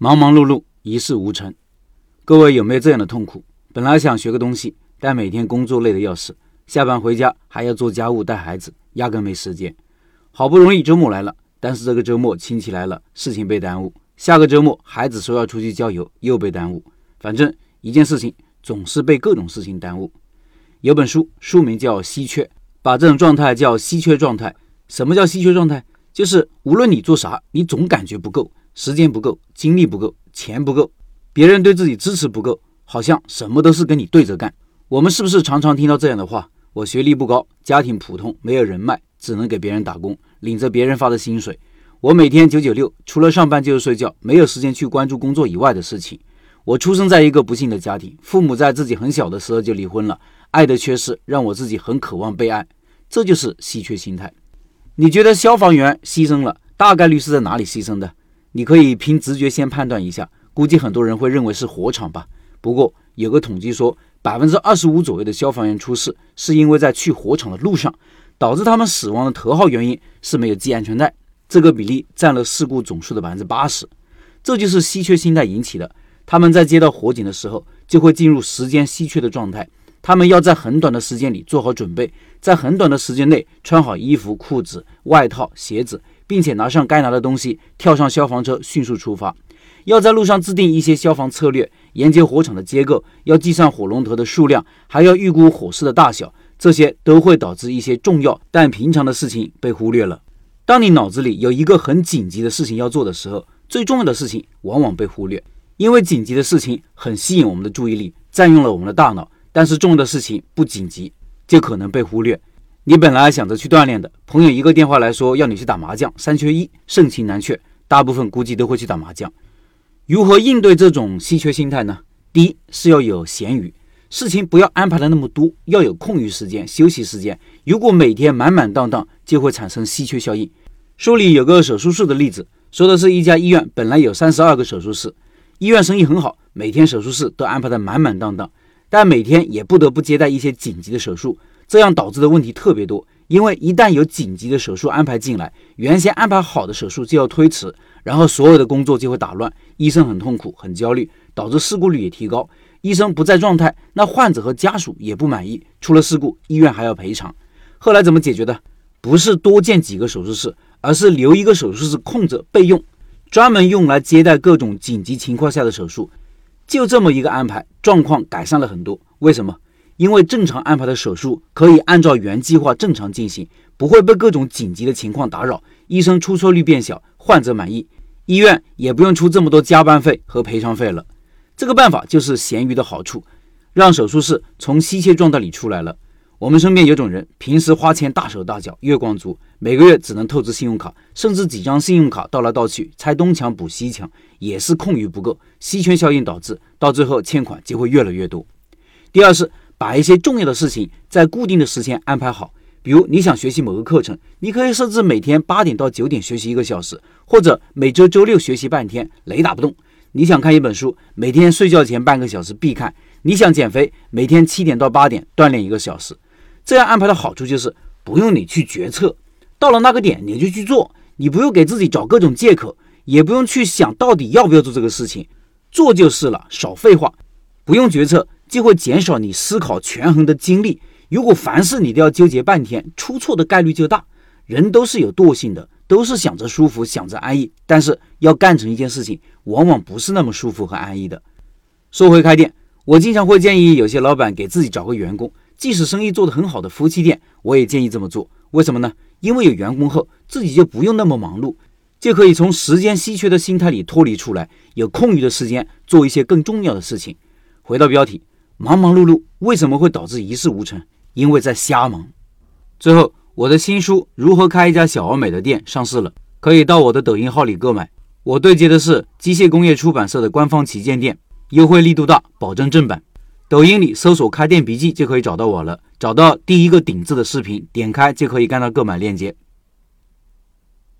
忙忙碌碌，一事无成。各位有没有这样的痛苦？本来想学个东西，但每天工作累得要死，下班回家还要做家务、带孩子，压根没时间。好不容易周末来了，但是这个周末亲戚来了，事情被耽误。下个周末孩子说要出去郊游，又被耽误。反正一件事情总是被各种事情耽误。有本书，书名叫《稀缺》，把这种状态叫稀缺状态。什么叫稀缺状态？就是无论你做啥，你总感觉不够。时间不够，精力不够，钱不够，别人对自己支持不够，好像什么都是跟你对着干。我们是不是常常听到这样的话？我学历不高，家庭普通，没有人脉，只能给别人打工，领着别人发的薪水。我每天九九六，除了上班就是睡觉，没有时间去关注工作以外的事情。我出生在一个不幸的家庭，父母在自己很小的时候就离婚了，爱的缺失让我自己很渴望被爱，这就是稀缺心态。你觉得消防员牺牲了，大概率是在哪里牺牲的？你可以凭直觉先判断一下，估计很多人会认为是火场吧。不过有个统计说，百分之二十五左右的消防员出事是因为在去火场的路上，导致他们死亡的头号原因是没有系安全带，这个比例占了事故总数的百分之八十。这就是稀缺心态引起的。他们在接到火警的时候，就会进入时间稀缺的状态，他们要在很短的时间里做好准备，在很短的时间内穿好衣服、裤子、外套、鞋子。并且拿上该拿的东西，跳上消防车，迅速出发。要在路上制定一些消防策略，研究火场的结构，要计算火龙头的数量，还要预估火势的大小。这些都会导致一些重要但平常的事情被忽略了。当你脑子里有一个很紧急的事情要做的时候，最重要的事情往往被忽略，因为紧急的事情很吸引我们的注意力，占用了我们的大脑。但是重要的事情不紧急，就可能被忽略。你本来想着去锻炼的，朋友一个电话来说要你去打麻将，三缺一，盛情难却，大部分估计都会去打麻将。如何应对这种稀缺心态呢？第一是要有闲余，事情不要安排的那么多，要有空余时间、休息时间。如果每天满满当当，就会产生稀缺效应。书里有个手术室的例子，说的是一家医院本来有三十二个手术室，医院生意很好，每天手术室都安排的满满当当，但每天也不得不接待一些紧急的手术。这样导致的问题特别多，因为一旦有紧急的手术安排进来，原先安排好的手术就要推迟，然后所有的工作就会打乱，医生很痛苦、很焦虑，导致事故率也提高。医生不在状态，那患者和家属也不满意，出了事故，医院还要赔偿。后来怎么解决的？不是多建几个手术室，而是留一个手术室空着备用，专门用来接待各种紧急情况下的手术。就这么一个安排，状况改善了很多。为什么？因为正常安排的手术可以按照原计划正常进行，不会被各种紧急的情况打扰，医生出错率变小，患者满意，医院也不用出这么多加班费和赔偿费了。这个办法就是闲鱼的好处，让手术室从稀缺状态里出来了。我们身边有种人，平时花钱大手大脚，月光族，每个月只能透支信用卡，甚至几张信用卡倒来倒去，拆东墙补西墙，也是空余不够，稀缺效应导致，到最后欠款就会越来越多。第二是。把一些重要的事情在固定的时间安排好，比如你想学习某个课程，你可以设置每天八点到九点学习一个小时，或者每周周六学习半天，雷打不动。你想看一本书，每天睡觉前半个小时必看。你想减肥，每天七点到八点锻炼一个小时。这样安排的好处就是不用你去决策，到了那个点你就去做，你不用给自己找各种借口，也不用去想到底要不要做这个事情，做就是了，少废话，不用决策。就会减少你思考权衡的精力。如果凡事你都要纠结半天，出错的概率就大。人都是有惰性的，都是想着舒服，想着安逸。但是要干成一件事情，往往不是那么舒服和安逸的。说回开店，我经常会建议有些老板给自己找个员工，即使生意做得很好的夫妻店，我也建议这么做。为什么呢？因为有员工后，自己就不用那么忙碌，就可以从时间稀缺的心态里脱离出来，有空余的时间做一些更重要的事情。回到标题。忙忙碌碌为什么会导致一事无成？因为在瞎忙。最后，我的新书《如何开一家小而美的店》上市了，可以到我的抖音号里购买。我对接的是机械工业出版社的官方旗舰店，优惠力度大，保证正版。抖音里搜索“开店笔记”就可以找到我了，找到第一个顶字的视频，点开就可以看到购买链接。